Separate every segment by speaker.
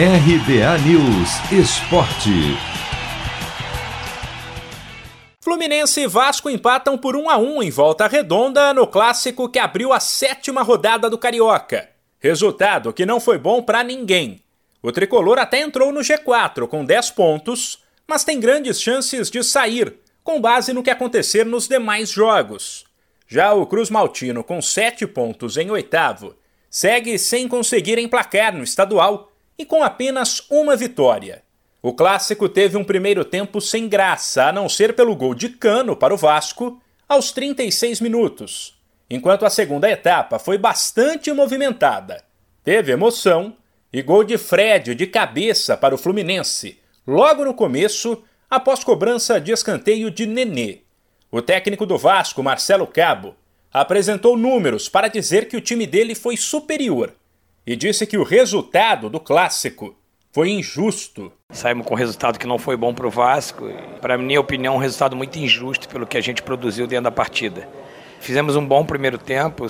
Speaker 1: RBA News Esporte.
Speaker 2: Fluminense e Vasco empatam por 1 a 1 em volta redonda no clássico que abriu a sétima rodada do Carioca. Resultado que não foi bom para ninguém. O tricolor até entrou no G4 com 10 pontos, mas tem grandes chances de sair, com base no que acontecer nos demais jogos. Já o Cruz Maltino, com 7 pontos em oitavo, segue sem conseguir emplacar no estadual e com apenas uma vitória. O clássico teve um primeiro tempo sem graça, a não ser pelo gol de Cano para o Vasco aos 36 minutos, enquanto a segunda etapa foi bastante movimentada. Teve emoção e gol de Fred de cabeça para o Fluminense, logo no começo, após cobrança de escanteio de Nenê. O técnico do Vasco, Marcelo Cabo, apresentou números para dizer que o time dele foi superior e disse que o resultado do clássico foi injusto.
Speaker 3: Saímos com um resultado que não foi bom para o Vasco. Para minha opinião, um resultado muito injusto pelo que a gente produziu dentro da partida. Fizemos um bom primeiro tempo.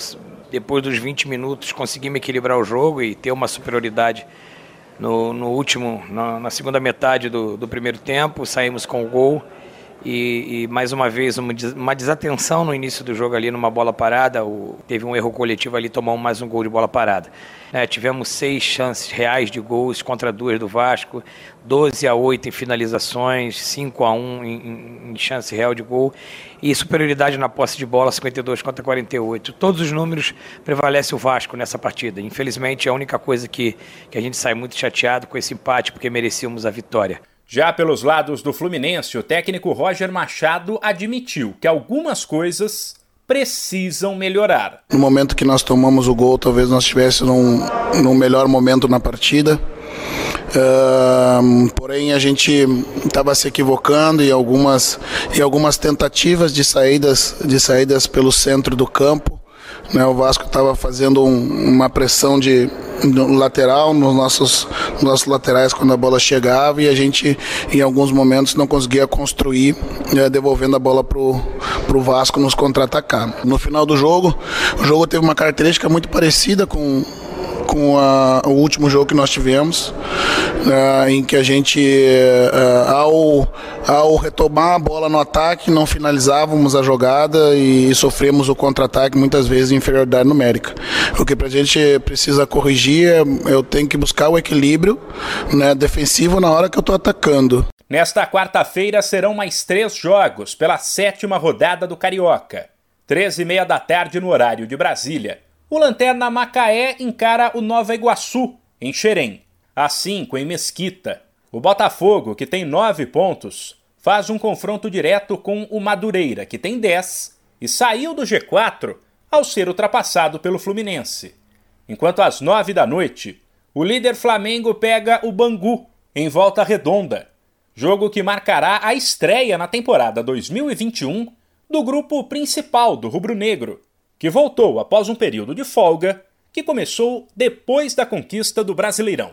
Speaker 3: Depois dos 20 minutos, conseguimos equilibrar o jogo e ter uma superioridade no, no último, na, na, segunda metade do, do primeiro tempo. Saímos com o gol e, e, mais uma vez uma, uma, desatenção no início do jogo ali numa bola parada. O, teve um erro coletivo ali, tomamos mais um gol de bola parada. É, tivemos seis chances reais de gols contra duas do Vasco, 12 a 8 em finalizações, 5 a 1 em, em chance real de gol e superioridade na posse de bola, 52 contra 48. Todos os números prevalece o Vasco nessa partida. Infelizmente, é a única coisa que, que a gente sai muito chateado com esse empate, porque merecíamos a vitória.
Speaker 2: Já pelos lados do Fluminense, o técnico Roger Machado admitiu que algumas coisas precisam melhorar.
Speaker 4: No momento que nós tomamos o gol, talvez nós estivéssemos num, num melhor momento na partida. Uh, porém a gente estava se equivocando e algumas, e algumas tentativas de saídas, de saídas pelo centro do campo né, o Vasco estava fazendo um, uma pressão de no lateral, nos nossos, nos nossos laterais quando a bola chegava e a gente em alguns momentos não conseguia construir, né, devolvendo a bola para o Vasco nos contra-atacar. No final do jogo, o jogo teve uma característica muito parecida com com a, o último jogo que nós tivemos, uh, em que a gente, uh, ao, ao retomar a bola no ataque, não finalizávamos a jogada e sofremos o contra-ataque muitas vezes inferioridade numérica. O que a gente precisa corrigir é eu tenho que buscar o equilíbrio né, defensivo na hora que eu estou atacando.
Speaker 2: Nesta quarta-feira serão mais três jogos pela sétima rodada do Carioca. 13 e meia da tarde no horário de Brasília o Lanterna Macaé encara o Nova Iguaçu, em Xerém. Às 5, em Mesquita. O Botafogo, que tem 9 pontos, faz um confronto direto com o Madureira, que tem 10, e saiu do G4 ao ser ultrapassado pelo Fluminense. Enquanto às 9 da noite, o líder Flamengo pega o Bangu, em volta redonda. Jogo que marcará a estreia na temporada 2021 do grupo principal do Rubro Negro, que voltou após um período de folga que começou depois da conquista do Brasileirão.